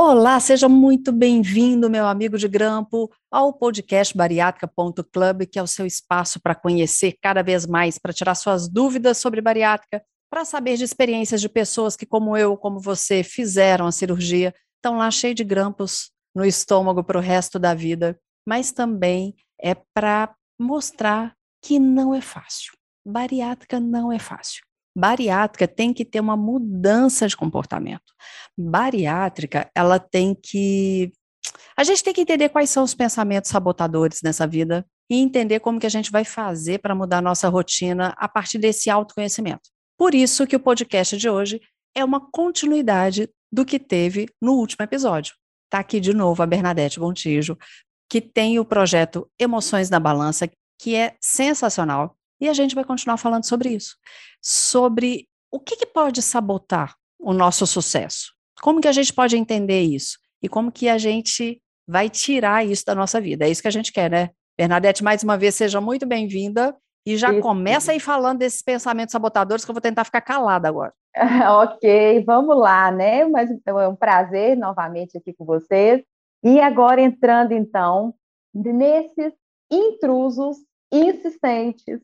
Olá, seja muito bem-vindo, meu amigo de grampo, ao podcast bariátrica.club, que é o seu espaço para conhecer cada vez mais, para tirar suas dúvidas sobre bariátrica, para saber de experiências de pessoas que, como eu, como você, fizeram a cirurgia, estão lá cheio de grampos no estômago para o resto da vida, mas também é para mostrar que não é fácil. Bariátrica não é fácil. Bariátrica tem que ter uma mudança de comportamento. Bariátrica, ela tem que. A gente tem que entender quais são os pensamentos sabotadores nessa vida e entender como que a gente vai fazer para mudar a nossa rotina a partir desse autoconhecimento. Por isso que o podcast de hoje é uma continuidade do que teve no último episódio. Está aqui de novo a Bernadette Bontijo, que tem o projeto Emoções na Balança, que é sensacional e a gente vai continuar falando sobre isso, sobre o que, que pode sabotar o nosso sucesso, como que a gente pode entender isso e como que a gente vai tirar isso da nossa vida. É isso que a gente quer, né? Bernadette, mais uma vez, seja muito bem-vinda. E já isso. começa aí falando desses pensamentos sabotadores que eu vou tentar ficar calada agora. ok, vamos lá, né? Mas é um prazer novamente aqui com vocês. E agora entrando então nesses intrusos insistentes,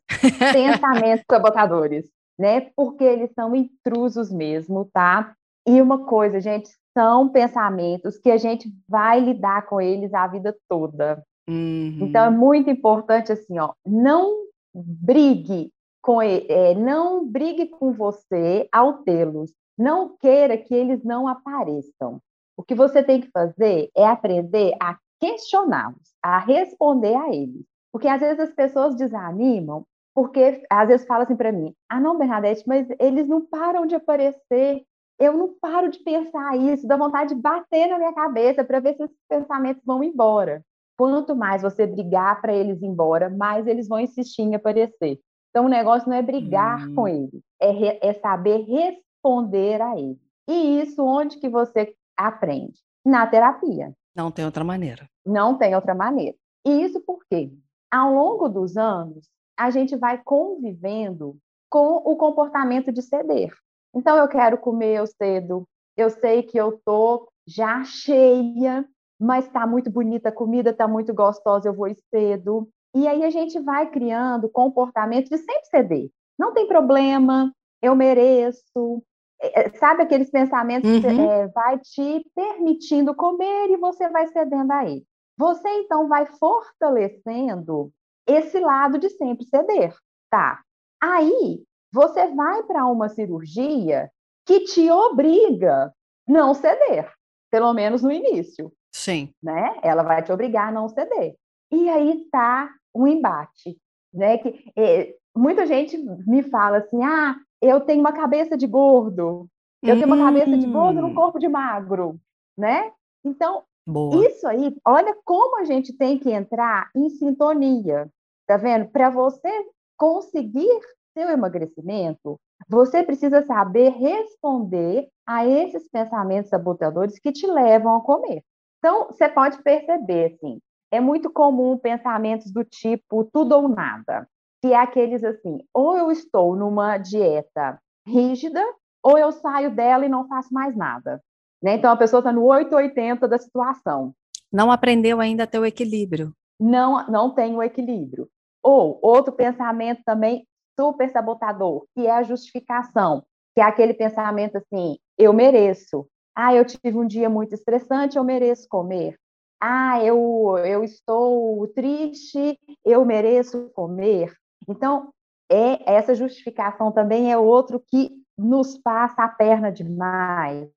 pensamentos sabotadores, né? Porque eles são intrusos mesmo, tá? E uma coisa, gente, são pensamentos que a gente vai lidar com eles a vida toda. Uhum. Então é muito importante assim, ó, não brigue com é, não brigue com você ao tê-los. Não queira que eles não apareçam. O que você tem que fazer é aprender a questioná-los, a responder a eles. Porque às vezes as pessoas desanimam, porque às vezes falam assim para mim: ah, não, Bernadette, mas eles não param de aparecer. Eu não paro de pensar isso, dá vontade de bater na minha cabeça para ver se esses pensamentos vão embora. Quanto mais você brigar para eles ir embora, mais eles vão insistir em aparecer. Então, o negócio não é brigar hum. com eles, é, é saber responder a eles. E isso onde que você aprende? Na terapia. Não tem outra maneira. Não tem outra maneira. E isso por quê? Ao longo dos anos, a gente vai convivendo com o comportamento de ceder. Então, eu quero comer, eu cedo. Eu sei que eu tô já cheia, mas está muito bonita a comida, está muito gostosa, eu vou cedo. E aí a gente vai criando comportamento de sempre ceder. Não tem problema, eu mereço. É, é, sabe aqueles pensamentos uhum. que é, vai te permitindo comer e você vai cedendo a ele. Você então vai fortalecendo esse lado de sempre ceder, tá? Aí você vai para uma cirurgia que te obriga não ceder, pelo menos no início. Sim. Né? Ela vai te obrigar a não ceder. E aí está um embate, né? Que é, muita gente me fala assim: "Ah, eu tenho uma cabeça de gordo. Eu hum. tenho uma cabeça de gordo no hum. corpo de magro", né? Então, Boa. Isso aí, olha como a gente tem que entrar em sintonia, tá vendo? Para você conseguir seu emagrecimento, você precisa saber responder a esses pensamentos sabotadores que te levam a comer. Então, você pode perceber, assim, é muito comum pensamentos do tipo tudo ou nada, que é aqueles assim, ou eu estou numa dieta rígida, ou eu saio dela e não faço mais nada. Né? Então, a pessoa está no 880 da situação. Não aprendeu ainda a ter o equilíbrio. Não, não tem o equilíbrio. Ou outro pensamento também super sabotador, que é a justificação, que é aquele pensamento assim: eu mereço. Ah, eu tive um dia muito estressante, eu mereço comer. Ah, eu, eu estou triste, eu mereço comer. Então, é essa justificação também é outro que nos passa a perna demais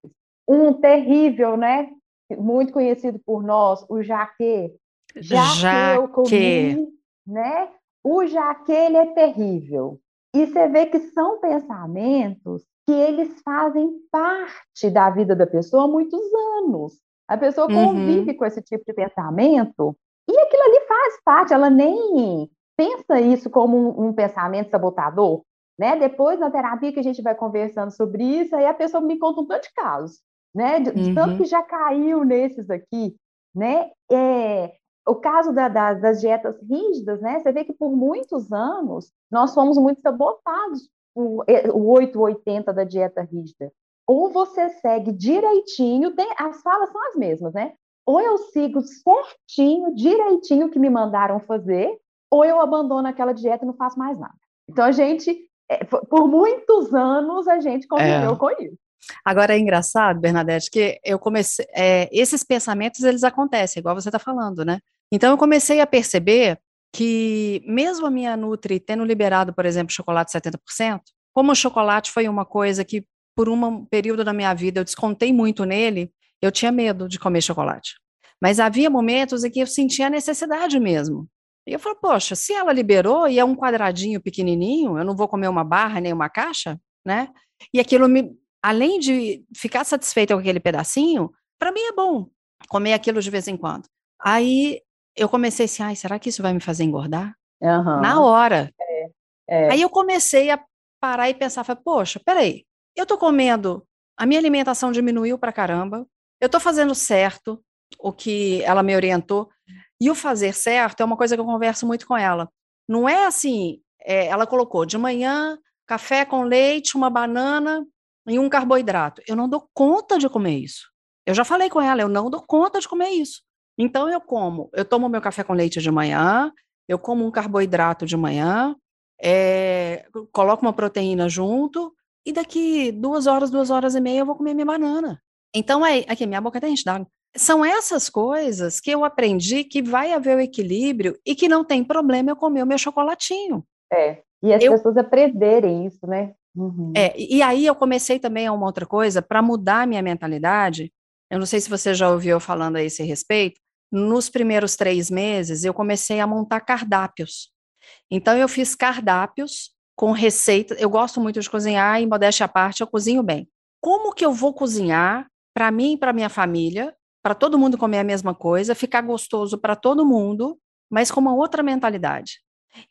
um terrível, né? Muito conhecido por nós, o jaque. Já que eu comi, né? O jaque, ele é terrível. E você vê que são pensamentos que eles fazem parte da vida da pessoa há muitos anos. A pessoa uhum. convive uhum. com esse tipo de pensamento e aquilo ali faz parte, ela nem pensa isso como um, um pensamento sabotador, né? Depois, na terapia que a gente vai conversando sobre isso, aí a pessoa me conta um tanto de casos, né? De, uhum. tanto que já caiu nesses aqui, né? É, o caso da, da, das dietas rígidas, né? Você vê que por muitos anos nós fomos muito sabotados o, o 880 da dieta rígida. Ou você segue direitinho, tem, as falas são as mesmas, né? Ou eu sigo certinho, direitinho o que me mandaram fazer, ou eu abandono aquela dieta e não faço mais nada. Então a gente, é, por muitos anos, a gente conviveu é. com isso. Agora é engraçado, Bernadette, que eu comecei, é, esses pensamentos eles acontecem, igual você está falando, né? Então eu comecei a perceber que mesmo a minha Nutri tendo liberado, por exemplo, chocolate 70%, como o chocolate foi uma coisa que por um período da minha vida eu descontei muito nele, eu tinha medo de comer chocolate. Mas havia momentos em que eu sentia a necessidade mesmo. E eu falei, poxa, se ela liberou e é um quadradinho pequenininho, eu não vou comer uma barra nem uma caixa, né? E aquilo me, além de ficar satisfeita com aquele pedacinho, para mim é bom comer aquilo de vez em quando. Aí eu comecei assim, ai, será que isso vai me fazer engordar? Uhum. Na hora. É, é. Aí eu comecei a parar e pensar, falei, poxa, peraí, eu tô comendo, a minha alimentação diminuiu pra caramba, eu tô fazendo certo o que ela me orientou, e o fazer certo é uma coisa que eu converso muito com ela. Não é assim, é, ela colocou de manhã café com leite, uma banana e um carboidrato. Eu não dou conta de comer isso. Eu já falei com ela, eu não dou conta de comer isso. Então eu como, eu tomo meu café com leite de manhã, eu como um carboidrato de manhã, é, coloco uma proteína junto, e daqui duas horas, duas horas e meia eu vou comer minha banana. Então é, aqui, minha boca tem d'água. São essas coisas que eu aprendi que vai haver o equilíbrio e que não tem problema eu comer o meu chocolatinho. É, e as eu, pessoas aprenderem isso, né? Uhum. É, e aí eu comecei também a uma outra coisa, para mudar a minha mentalidade, eu não sei se você já ouviu falando a esse respeito, nos primeiros três meses eu comecei a montar cardápios. Então eu fiz cardápios com receitas, eu gosto muito de cozinhar e modéstia à parte, eu cozinho bem. Como que eu vou cozinhar para mim e para minha família, para todo mundo comer a mesma coisa, ficar gostoso para todo mundo, mas com uma outra mentalidade?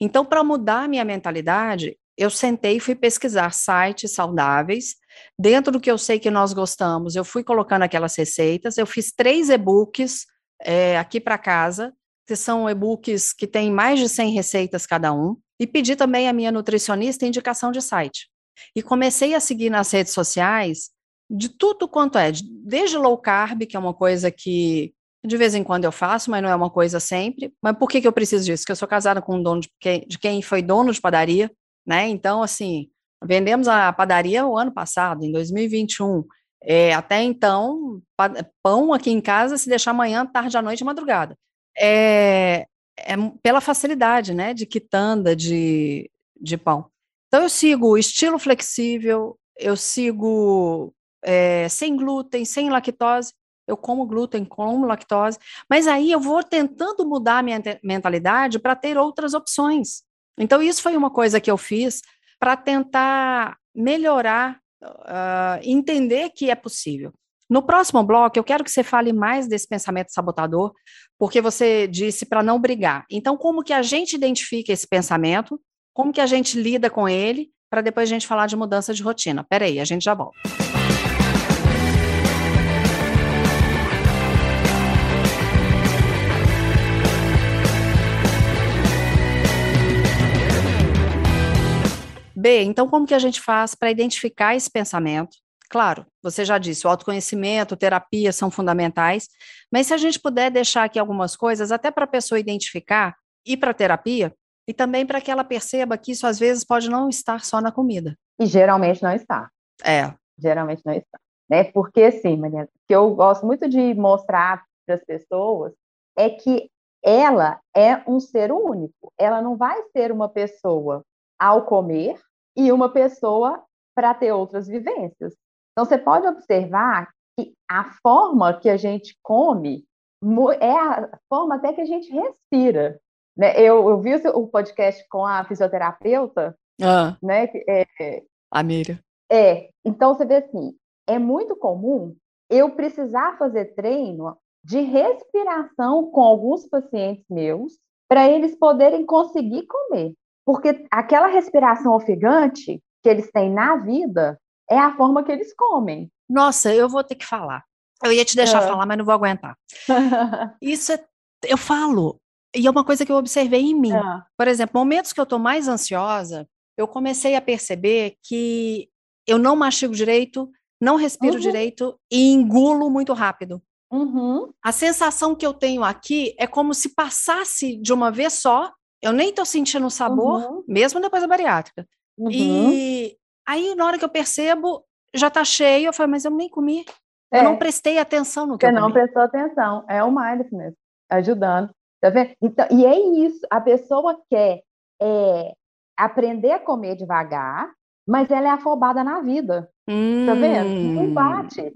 Então, para mudar a minha mentalidade, eu sentei e fui pesquisar sites saudáveis. Dentro do que eu sei que nós gostamos, eu fui colocando aquelas receitas. Eu fiz três e-books é, aqui para casa, que são e-books que têm mais de 100 receitas cada um. E pedi também à minha nutricionista indicação de site. E comecei a seguir nas redes sociais de tudo quanto é, desde low carb, que é uma coisa que de vez em quando eu faço, mas não é uma coisa sempre. Mas por que, que eu preciso disso? Porque eu sou casada com um dono de quem, de quem foi dono de padaria, né? Então, assim, vendemos a padaria o ano passado, em 2021. É, até então, pão aqui em casa, se deixar amanhã, tarde à noite, madrugada. É, é pela facilidade, né, de quitanda de, de pão. Então, eu sigo estilo flexível, eu sigo é, sem glúten, sem lactose, eu como glúten, como lactose, mas aí eu vou tentando mudar a minha mentalidade para ter outras opções. Então, isso foi uma coisa que eu fiz para tentar melhorar, uh, entender que é possível. No próximo bloco, eu quero que você fale mais desse pensamento sabotador, porque você disse para não brigar. Então, como que a gente identifica esse pensamento, como que a gente lida com ele, para depois a gente falar de mudança de rotina. Peraí, a gente já volta. B, então como que a gente faz para identificar esse pensamento? Claro, você já disse, o autoconhecimento, terapia são fundamentais, mas se a gente puder deixar aqui algumas coisas, até para a pessoa identificar, ir para a terapia, e também para que ela perceba que isso às vezes pode não estar só na comida. E geralmente não está. É. Geralmente não está. Né? Porque, assim, Maria, o que eu gosto muito de mostrar para as pessoas é que ela é um ser único. Ela não vai ser uma pessoa ao comer e uma pessoa para ter outras vivências. Então, você pode observar que a forma que a gente come é a forma até que a gente respira. Né? Eu, eu vi o podcast com a fisioterapeuta, ah, né? É, a Miriam. É, então você vê assim, é muito comum eu precisar fazer treino de respiração com alguns pacientes meus para eles poderem conseguir comer. Porque aquela respiração ofegante que eles têm na vida é a forma que eles comem. Nossa, eu vou ter que falar. Eu ia te deixar é. falar, mas não vou aguentar. Isso é, eu falo, e é uma coisa que eu observei em mim. É. Por exemplo, momentos que eu estou mais ansiosa, eu comecei a perceber que eu não mastigo direito, não respiro uhum. direito e engulo muito rápido. Uhum. A sensação que eu tenho aqui é como se passasse de uma vez só, eu nem estou sentindo o sabor, uhum. mesmo depois da bariátrica. Uhum. E aí, na hora que eu percebo, já está cheio, eu falo, mas eu nem comi. É. Eu não prestei atenção no que Você eu não prestou atenção. É o mindfulness, ajudando. Tá vendo? Então, e é isso, a pessoa quer é, aprender a comer devagar, mas ela é afobada na vida. Hum. Tá vendo? Não hum. bate.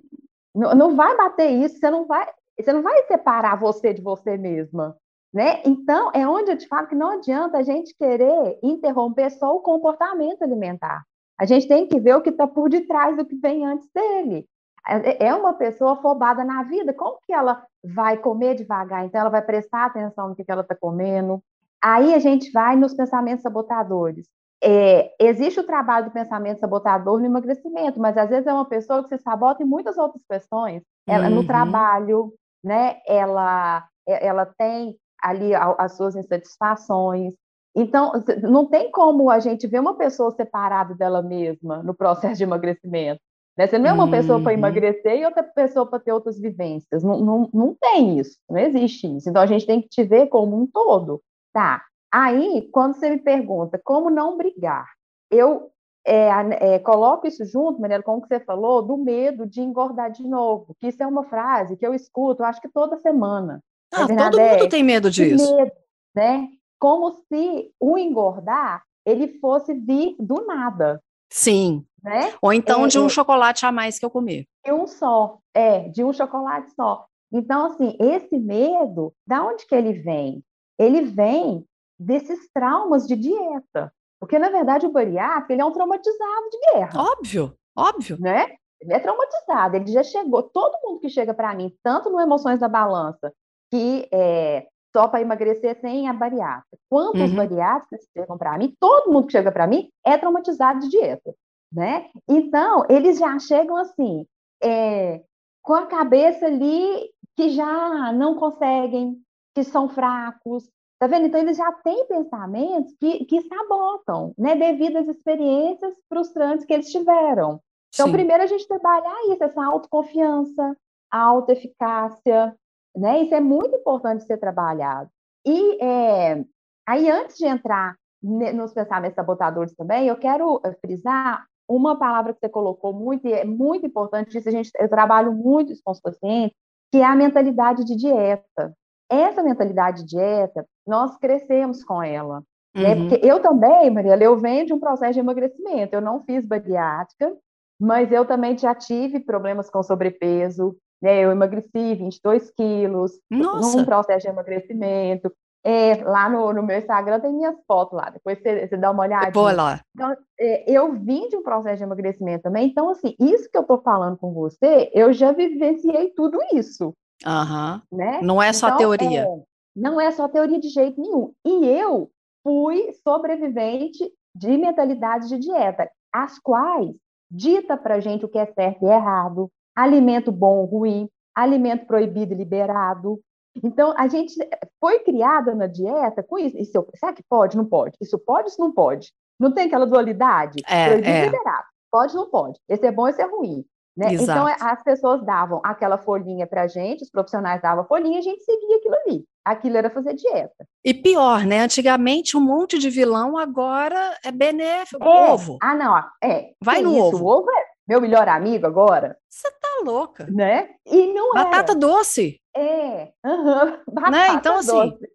Não, não vai bater isso, você não vai, você não vai separar você de você mesma. Né? Então, é onde eu te falo que não adianta a gente querer interromper só o comportamento alimentar. A gente tem que ver o que está por detrás do que vem antes dele. É, é uma pessoa afobada na vida, como que ela vai comer devagar? Então, ela vai prestar atenção no que, que ela está comendo. Aí a gente vai nos pensamentos sabotadores. É, existe o trabalho do pensamento sabotador no emagrecimento, mas às vezes é uma pessoa que se sabota em muitas outras questões. Ela, uhum. No trabalho, né? Ela, é, ela tem ali as suas insatisfações. Então, não tem como a gente ver uma pessoa separada dela mesma no processo de emagrecimento. Né? Você não é uma uhum. pessoa para emagrecer e outra pessoa para ter outras vivências. Não, não, não tem isso, não existe isso. Então, a gente tem que te ver como um todo. Tá, Aí, quando você me pergunta como não brigar, eu é, é, coloco isso junto, Mariela, como que você falou, do medo de engordar de novo, que isso é uma frase que eu escuto, acho que toda semana. Ah, todo mundo tem medo disso. Medo, né? Como se o engordar ele fosse vir do nada. Sim. Né? Ou então é, de um é chocolate a mais que eu comer. De um só, é, de um chocolate só. Então, assim, esse medo, da onde que ele vem? Ele vem desses traumas de dieta. Porque, na verdade, o bariátrico ele é um traumatizado de guerra. Óbvio, óbvio. Né? Ele é traumatizado, ele já chegou. Todo mundo que chega para mim, tanto no Emoções da Balança, que é só para emagrecer sem a bariátrica, quanto uhum. que chegam para mim, todo mundo que chega para mim é traumatizado de dieta. Né? Então, eles já chegam assim, é, com a cabeça ali que já não conseguem, que são fracos, Tá vendo? Então, eles já têm pensamentos que, que sabotam, né? Devido às experiências frustrantes que eles tiveram. Então, Sim. primeiro a gente trabalhar isso, essa autoconfiança, a autoeficácia, né? Isso é muito importante ser trabalhado. E é, aí, antes de entrar nos pensamentos sabotadores também, eu quero eh, frisar uma palavra que você colocou muito, e é muito importante, isso a gente, eu trabalho muito com os pacientes, que é a mentalidade de dieta. Essa mentalidade de dieta, nós crescemos com ela. Né? Uhum. Né? Porque eu também, Mariela, eu venho de um processo de emagrecimento. Eu não fiz bariátrica, mas eu também já tive problemas com sobrepeso. Né? Eu emagreci 22 quilos Nossa. num processo de emagrecimento. É, lá no, no, meu Instagram tem minhas fotos lá, depois você, você dá uma olhada. Boa lá. Então, é, eu vim de um processo de emagrecimento também, então, assim, isso que eu estou falando com você, eu já vivenciei tudo isso. Uhum. Né? Não é só então, teoria. É, não é só teoria de jeito nenhum. E eu fui sobrevivente de mentalidade de dieta, as quais dita para gente o que é certo e errado, alimento bom ou ruim, alimento proibido e liberado. Então, a gente foi criada na dieta com isso. isso será que pode? Não pode. Isso pode, isso não pode. Não tem aquela dualidade? É, proibido é. e liberado. Pode, não pode. Esse é bom, esse é ruim. Né? Então, as pessoas davam aquela folhinha para a gente, os profissionais davam a folhinha e a gente seguia aquilo ali. Aquilo era fazer dieta. E pior, né? Antigamente, um monte de vilão, agora é benéfico. É. Ovo. Ah, não. É. Vai no isso? ovo. O ovo é meu melhor amigo agora. Você tá louca. Né? E não é. Batata doce. É. Uhum. Batata né? Então, assim. doce.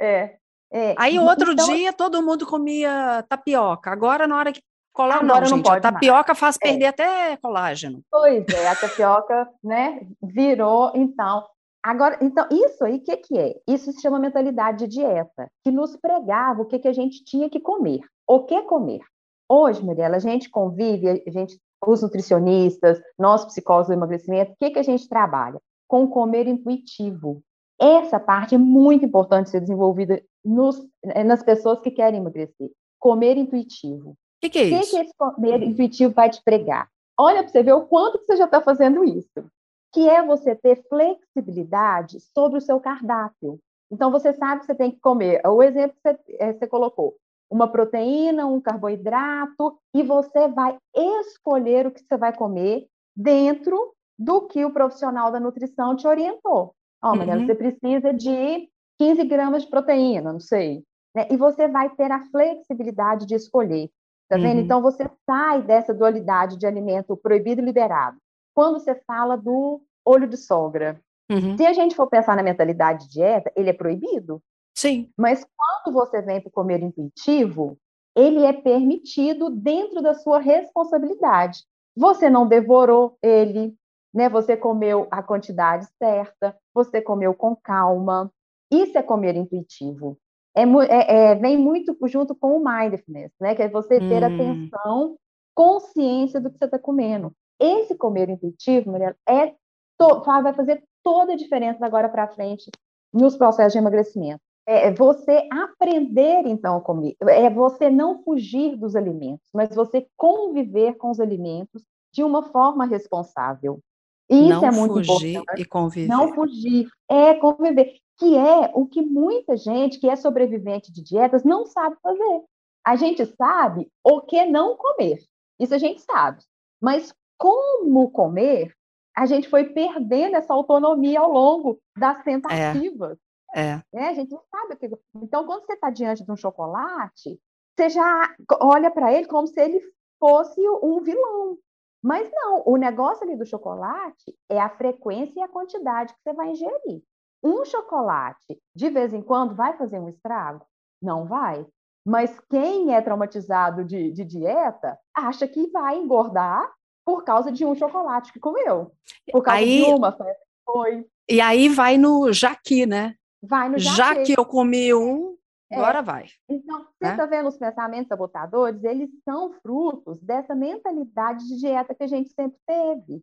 É. É. Aí outro então... dia todo mundo comia tapioca. Agora, na hora que Agora não, não pode a tapioca mais. faz É. perder até colágeno. Pois é, a tapioca, né, virou, então. Agora, então, isso aí, o que, que é? Isso se chama mentalidade de dieta, que nos pregava o que, que a gente tinha que comer. O que comer? Hoje, Mirella, a gente convive, a gente os nutricionistas, nós psicólogos do emagrecimento, o que, que a gente trabalha? Com comer intuitivo. Essa parte é muito importante ser desenvolvida nos, nas pessoas que querem emagrecer. Comer intuitivo. O que, que, é isso? O que, que esse comer intuitivo vai te pregar? Olha para você ver o quanto que você já está fazendo isso. Que é você ter flexibilidade sobre o seu cardápio. Então, você sabe que você tem que comer. O exemplo que você, é, você colocou: uma proteína, um carboidrato, e você vai escolher o que você vai comer dentro do que o profissional da nutrição te orientou. Ó, oh, Mariana, uhum. você precisa de 15 gramas de proteína, não sei. Né? E você vai ter a flexibilidade de escolher. Tá vendo? Uhum. Então, você sai dessa dualidade de alimento proibido e liberado. Quando você fala do olho de sogra, uhum. se a gente for pensar na mentalidade de dieta, ele é proibido. Sim. Mas quando você vem para comer intuitivo, ele é permitido dentro da sua responsabilidade. Você não devorou ele, né? Você comeu a quantidade certa, você comeu com calma. Isso é comer intuitivo é, é, é, vem muito junto com o mindfulness, né? Que é você ter hum. atenção, consciência do que você está comendo. Esse comer intuitivo, Maria, é to, vai fazer toda a diferença agora para frente nos processos de emagrecimento. É, é você aprender, então, a comer. É você não fugir dos alimentos, mas você conviver com os alimentos de uma forma responsável. Isso não é muito fugir importante. e conviver. Não fugir, é conviver que é o que muita gente que é sobrevivente de dietas não sabe fazer. A gente sabe o que não comer, isso a gente sabe, mas como comer, a gente foi perdendo essa autonomia ao longo das é. tentativas. É. é. A gente não sabe o que. Então, quando você está diante de um chocolate, você já olha para ele como se ele fosse um vilão. Mas não, o negócio ali do chocolate é a frequência e a quantidade que você vai ingerir. Um chocolate, de vez em quando, vai fazer um estrago? Não vai. Mas quem é traumatizado de, de dieta acha que vai engordar por causa de um chocolate que comeu. Por causa aí, de uma festa que foi. E aí vai no jaqui, né? Vai no. Já que eu comi um, é. Agora vai. Então, você está né? vendo os pensamentos sabotadores? Eles são frutos dessa mentalidade de dieta que a gente sempre teve.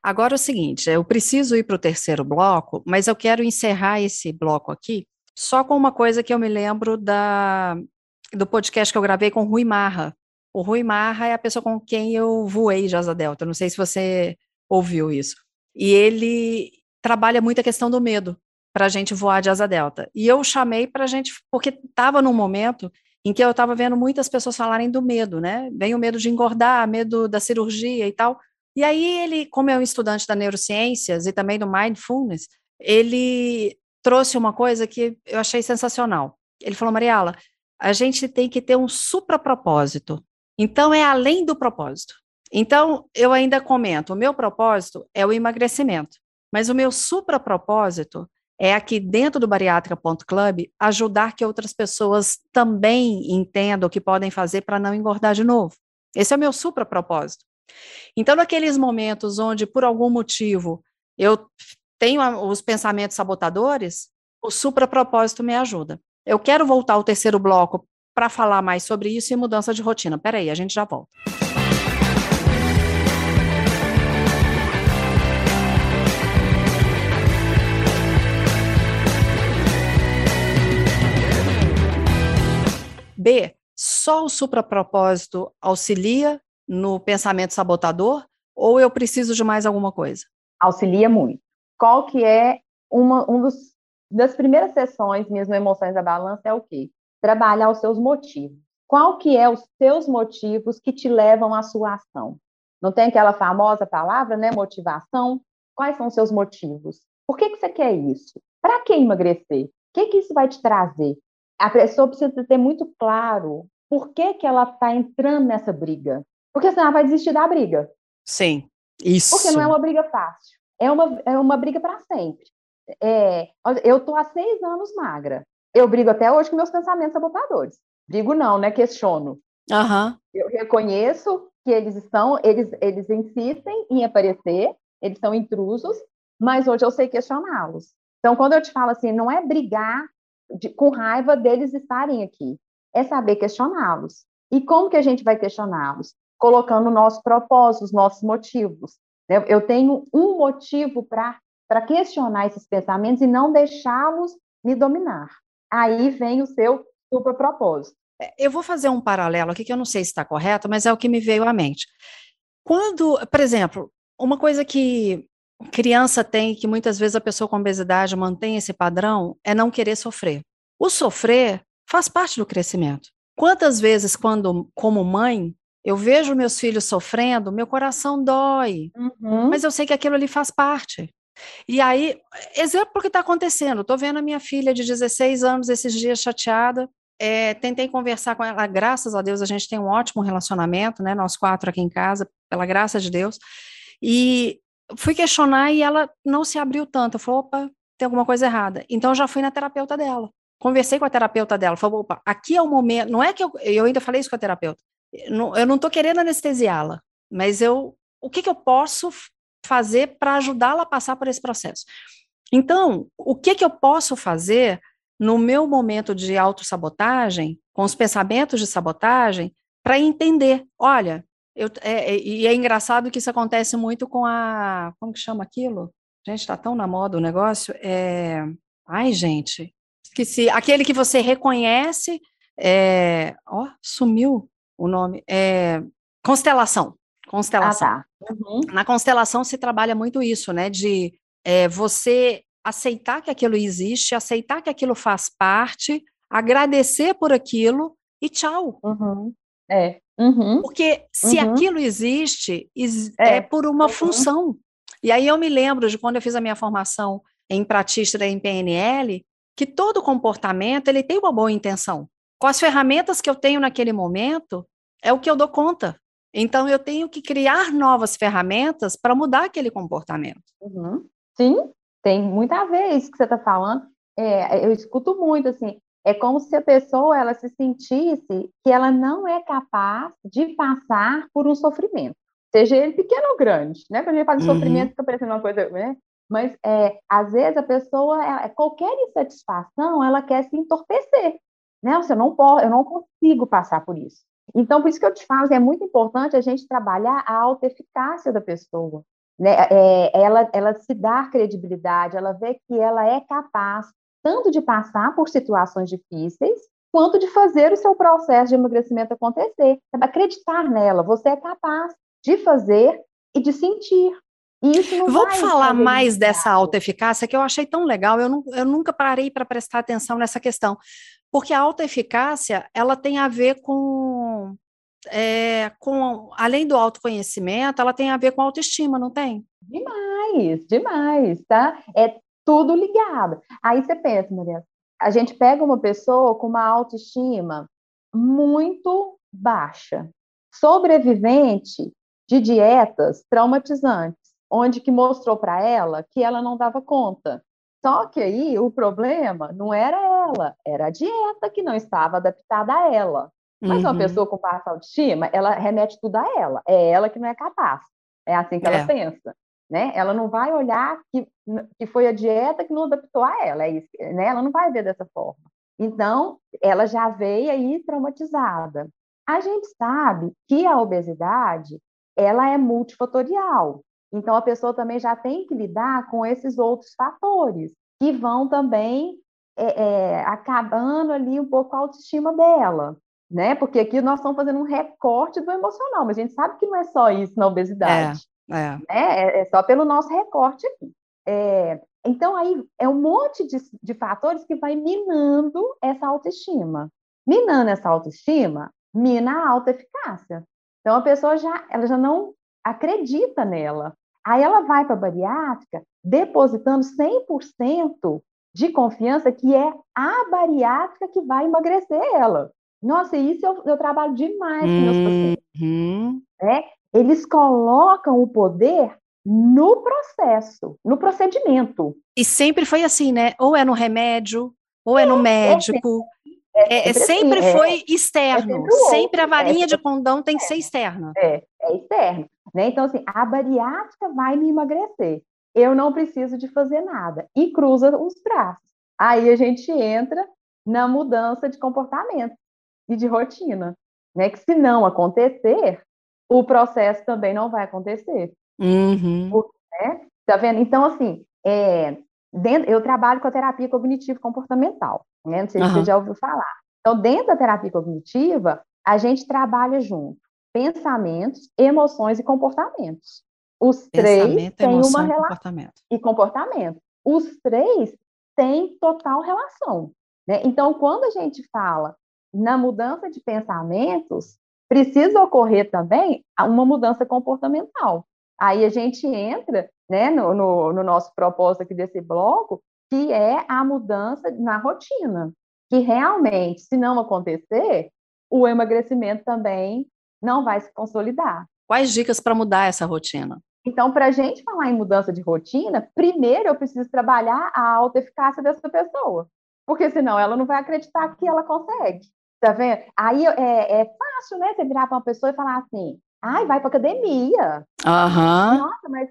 Agora é o seguinte, eu preciso ir para o terceiro bloco, mas eu quero encerrar esse bloco aqui só com uma coisa que eu me lembro da, do podcast que eu gravei com o Rui Marra. O Rui Marra é a pessoa com quem eu voei de Asa Delta. Não sei se você ouviu isso. E ele trabalha muito a questão do medo para a gente voar de asa delta. E eu chamei para a gente, porque estava num momento em que eu estava vendo muitas pessoas falarem do medo, né? Vem o medo de engordar, medo da cirurgia e tal. E aí ele, como é um estudante da neurociências e também do mindfulness, ele trouxe uma coisa que eu achei sensacional. Ele falou, Mariala, a gente tem que ter um supra-propósito. Então, é além do propósito. Então, eu ainda comento, o meu propósito é o emagrecimento, mas o meu supra-propósito é aqui dentro do bariátrica.club ajudar que outras pessoas também entendam o que podem fazer para não engordar de novo. Esse é o meu supra propósito. Então, naqueles momentos onde, por algum motivo, eu tenho os pensamentos sabotadores, o supra propósito me ajuda. Eu quero voltar ao terceiro bloco para falar mais sobre isso e mudança de rotina. Peraí, a gente já volta. Só o suprapropósito auxilia no pensamento sabotador ou eu preciso de mais alguma coisa? Auxilia muito. Qual que é uma um dos, das primeiras sessões minhas Emoções da Balança é o quê? Trabalhar os seus motivos. Qual que é os seus motivos que te levam à sua ação? Não tem aquela famosa palavra, né, motivação? Quais são os seus motivos? Por que, que você quer isso? Para que emagrecer? O que, que isso vai te trazer? A pessoa precisa ter muito claro por que, que ela está entrando nessa briga. Porque senão ela vai desistir da briga. Sim, isso. Porque não é uma briga fácil. É uma, é uma briga para sempre. É, eu estou há seis anos magra. Eu brigo até hoje com meus pensamentos sabotadores. Brigo não, né? Questiono. Uhum. Eu reconheço que eles estão, eles, eles insistem em aparecer, eles são intrusos, mas hoje eu sei questioná-los. Então, quando eu te falo assim, não é brigar de, com raiva deles estarem aqui. É saber questioná-los. E como que a gente vai questioná-los? colocando o nosso propósito, os nossos motivos. Né? Eu tenho um motivo para questionar esses pensamentos e não deixá-los me dominar. Aí vem o seu super propósito. É, eu vou fazer um paralelo aqui que eu não sei se está correto, mas é o que me veio à mente. Quando, por exemplo, uma coisa que criança tem, que muitas vezes a pessoa com obesidade mantém esse padrão, é não querer sofrer. O sofrer faz parte do crescimento. Quantas vezes, quando, como mãe, eu vejo meus filhos sofrendo, meu coração dói, uhum. mas eu sei que aquilo ali faz parte. E aí, exemplo do que está acontecendo, estou vendo a minha filha de 16 anos esses dias chateada, é, tentei conversar com ela, graças a Deus a gente tem um ótimo relacionamento, né, nós quatro aqui em casa, pela graça de Deus, e fui questionar e ela não se abriu tanto, eu falei, opa, tem alguma coisa errada. Então, já fui na terapeuta dela, conversei com a terapeuta dela, falei, opa, aqui é o momento, não é que eu, eu ainda falei isso com a terapeuta, eu não estou querendo anestesiá-la, mas eu, o que, que eu posso fazer para ajudá-la a passar por esse processo? Então, o que, que eu posso fazer no meu momento de autossabotagem, com os pensamentos de sabotagem, para entender, olha, eu, é, é, e é engraçado que isso acontece muito com a, como que chama aquilo? Gente, está tão na moda o negócio, é, ai gente, esqueci, aquele que você reconhece, é, ó, sumiu o nome, é, constelação, constelação. Ah, tá. Uhum. Na constelação se trabalha muito isso, né, de é, você aceitar que aquilo existe, aceitar que aquilo faz parte, agradecer por aquilo e tchau. Uhum. É. Uhum. Porque se uhum. aquilo existe, é, é por uma uhum. função. E aí eu me lembro de quando eu fiz a minha formação em pratista em PNL, que todo comportamento ele tem uma boa intenção. Com as ferramentas que eu tenho naquele momento, é o que eu dou conta. Então eu tenho que criar novas ferramentas para mudar aquele comportamento. Uhum. Sim, tem muita vez que você está falando. É, eu escuto muito assim. É como se a pessoa ela se sentisse que ela não é capaz de passar por um sofrimento, seja ele pequeno ou grande, né? Quando a gente fala de uhum. sofrimento, fica parecendo uma coisa, né? Mas é, às vezes a pessoa, ela, qualquer insatisfação, ela quer se entorpecer, né? Eu não posso, eu não consigo passar por isso. Então, por isso que eu te falo é muito importante a gente trabalhar a autoeficácia da pessoa, né? É, ela, ela se dar credibilidade, ela vê que ela é capaz tanto de passar por situações difíceis, quanto de fazer o seu processo de emagrecimento acontecer. Acreditar nela, você é capaz de fazer e de sentir. E isso não Vamos falar mais dessa autoeficácia que eu achei tão legal. Eu, não, eu nunca parei para prestar atenção nessa questão, porque a autoeficácia ela tem a ver com é, com, além do autoconhecimento, ela tem a ver com autoestima, não tem? Demais, demais, tá? É tudo ligado. Aí você pensa, Maria, a gente pega uma pessoa com uma autoestima muito baixa, sobrevivente de dietas traumatizantes, onde que mostrou para ela que ela não dava conta. Só que aí o problema não era ela, era a dieta que não estava adaptada a ela. Mas uhum. uma pessoa com baixa autoestima, ela remete tudo a ela. É ela que não é capaz. É assim que ela é. pensa. Né? Ela não vai olhar que, que foi a dieta que não adaptou a ela. É isso, né? Ela não vai ver dessa forma. Então, ela já veio aí traumatizada. A gente sabe que a obesidade, ela é multifatorial. Então, a pessoa também já tem que lidar com esses outros fatores, que vão também é, é, acabando ali um pouco a autoestima dela né? Porque aqui nós estamos fazendo um recorte do emocional, mas a gente sabe que não é só isso na obesidade. É, é. Né? é, é só pelo nosso recorte aqui. É, então, aí é um monte de, de fatores que vai minando essa autoestima. Minando essa autoestima, mina a autoeficácia. Então, a pessoa já, ela já não acredita nela. Aí ela vai para a bariátrica depositando 100% de confiança que é a bariátrica que vai emagrecer ela. Nossa, isso eu, eu trabalho demais com meus pacientes. Uhum. Né? Eles colocam o poder no processo, no procedimento. E sempre foi assim, né? Ou é no remédio, ou é, no é, é médico. É, é, sempre, assim, foi externo. Sempre, sempre, a varinha de condão tem que ser externa. É, é externo. Né? Então, assim, a bariátrica vai me emagrecer. Eu não preciso de fazer nada. E cruza os braços. Aí a gente entra na mudança de comportamento e de rotina, né? Que se não acontecer, o processo também não vai acontecer. Uhum. Né? Tá vendo? Então, assim, é, dentro, eu trabalho com a terapia cognitivo comportamental, né? Não sei se você já ouviu falar. Então, dentro da terapia cognitiva, a gente trabalha junto pensamentos, emoções e comportamentos. Os três têm uma relação. Comportamento. E comportamento. Os três têm total relação. Né? Então, quando a gente fala na mudança de pensamentos, precisa ocorrer também uma mudança comportamental. Aí a gente entra né, no, no, no nosso propósito aqui desse bloco, que é a mudança na rotina. Que realmente, se não acontecer, o emagrecimento também não vai se consolidar. Quais dicas para mudar essa rotina? Então, para a gente falar em mudança de rotina, primeiro eu preciso trabalhar a autoeficácia dessa pessoa, porque senão ela não vai acreditar que ela consegue. Tá vendo? Aí é, é fácil, né? Você virar para uma pessoa e falar assim: ai, vai para academia. Uhum. Nossa, mas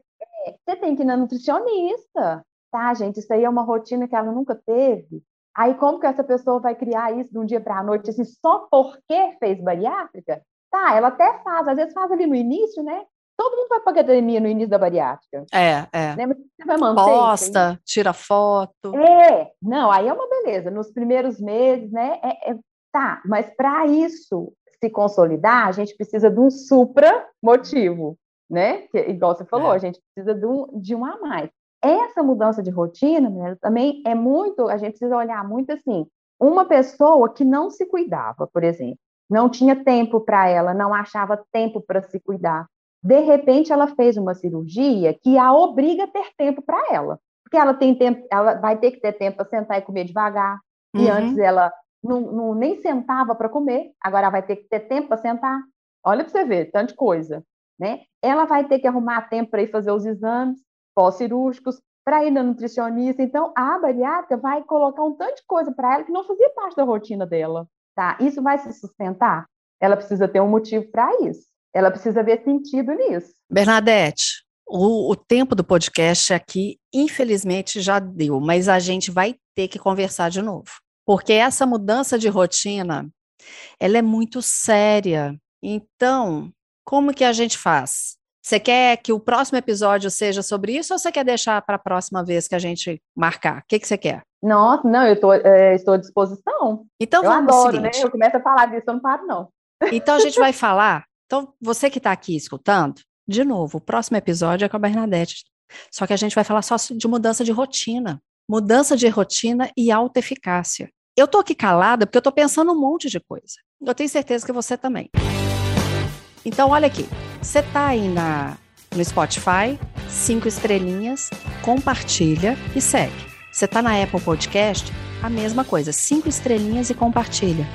é, você tem que ir na nutricionista. Tá, gente? Isso aí é uma rotina que ela nunca teve. Aí, como que essa pessoa vai criar isso de um dia para a noite, assim, só porque fez bariátrica? Tá, ela até faz, às vezes faz ali no início, né? Todo mundo vai para academia no início da bariátrica. É, é. Né? Mas você vai manter. Posta, tira foto. É, não, aí é uma beleza. Nos primeiros meses, né? É, é, tá, mas para isso se consolidar, a gente precisa de um supra motivo, né? Que, igual você falou, é. a gente precisa de um, de um a mais. Essa mudança de rotina, né, também é muito, a gente precisa olhar muito assim, uma pessoa que não se cuidava, por exemplo, não tinha tempo para ela, não achava tempo para se cuidar. De repente, ela fez uma cirurgia que a obriga a ter tempo para ela, porque ela tem tempo, ela vai ter que ter tempo para sentar e comer devagar. Uhum. E antes ela não, não nem sentava para comer, agora vai ter que ter tempo para sentar. Olha para você ver, tanta coisa, né? Ela vai ter que arrumar tempo para ir fazer os exames pós-cirúrgicos, para ir na nutricionista. Então, a bariátrica vai colocar um tanto de coisa para ela que não fazia parte da rotina dela. Tá? Isso vai se sustentar? Ela precisa ter um motivo para isso. Ela precisa ver sentido nisso. Bernadette, o, o, tempo do podcast aqui, infelizmente, já deu, mas a gente vai ter que conversar de novo. Porque essa mudança de rotina, ela é muito séria. Então, como que a gente faz? Você quer que o próximo episódio seja sobre isso ou você quer deixar para a próxima vez que a gente marcar? O que, que você quer? Nossa, não, eu tô, é, estou à disposição. Então eu vamos adoro, né? Eu começo a falar disso, eu não paro, não. Então a gente vai falar. Então, você que está aqui escutando, de novo, o próximo episódio é com a Bernadette. Só que a gente vai falar só de mudança de rotina. Mudança de rotina e alta eficácia. Eu estou aqui calada porque eu estou pensando um monte de coisa. Eu tenho certeza que você também. Então, olha aqui. Você tá aí na, no Spotify, cinco estrelinhas, compartilha e segue. Você tá na Apple Podcast, a mesma coisa, cinco estrelinhas e compartilha.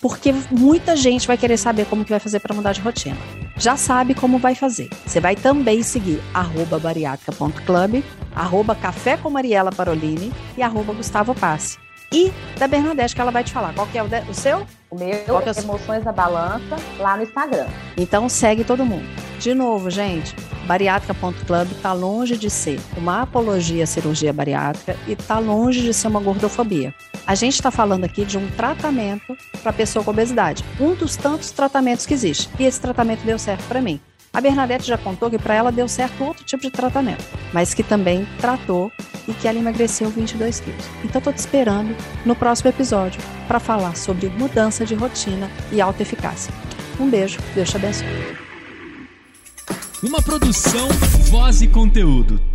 Porque muita gente vai querer saber como que vai fazer para mudar de rotina. Já sabe como vai fazer. Você vai também seguir arroba bariátrica.club, arroba café com Mariela Parolini e arroba Gustavo Passe. E da Bernadette, que ela vai te falar. Qual que é o, de, o seu? O meu é Emoções da Balança, lá no Instagram. Então segue todo mundo. De novo, gente, bariátrica.club está longe de ser uma apologia à cirurgia bariátrica e está longe de ser uma gordofobia. A gente está falando aqui de um tratamento para pessoa com obesidade. Um dos tantos tratamentos que existe. E esse tratamento deu certo para mim. A Bernadette já contou que para ela deu certo outro tipo de tratamento, mas que também tratou e que ela emagreceu 22 quilos. Então estou te esperando no próximo episódio para falar sobre mudança de rotina e alta eficácia. Um beijo, Deus te abençoe. Uma produção, voz e conteúdo.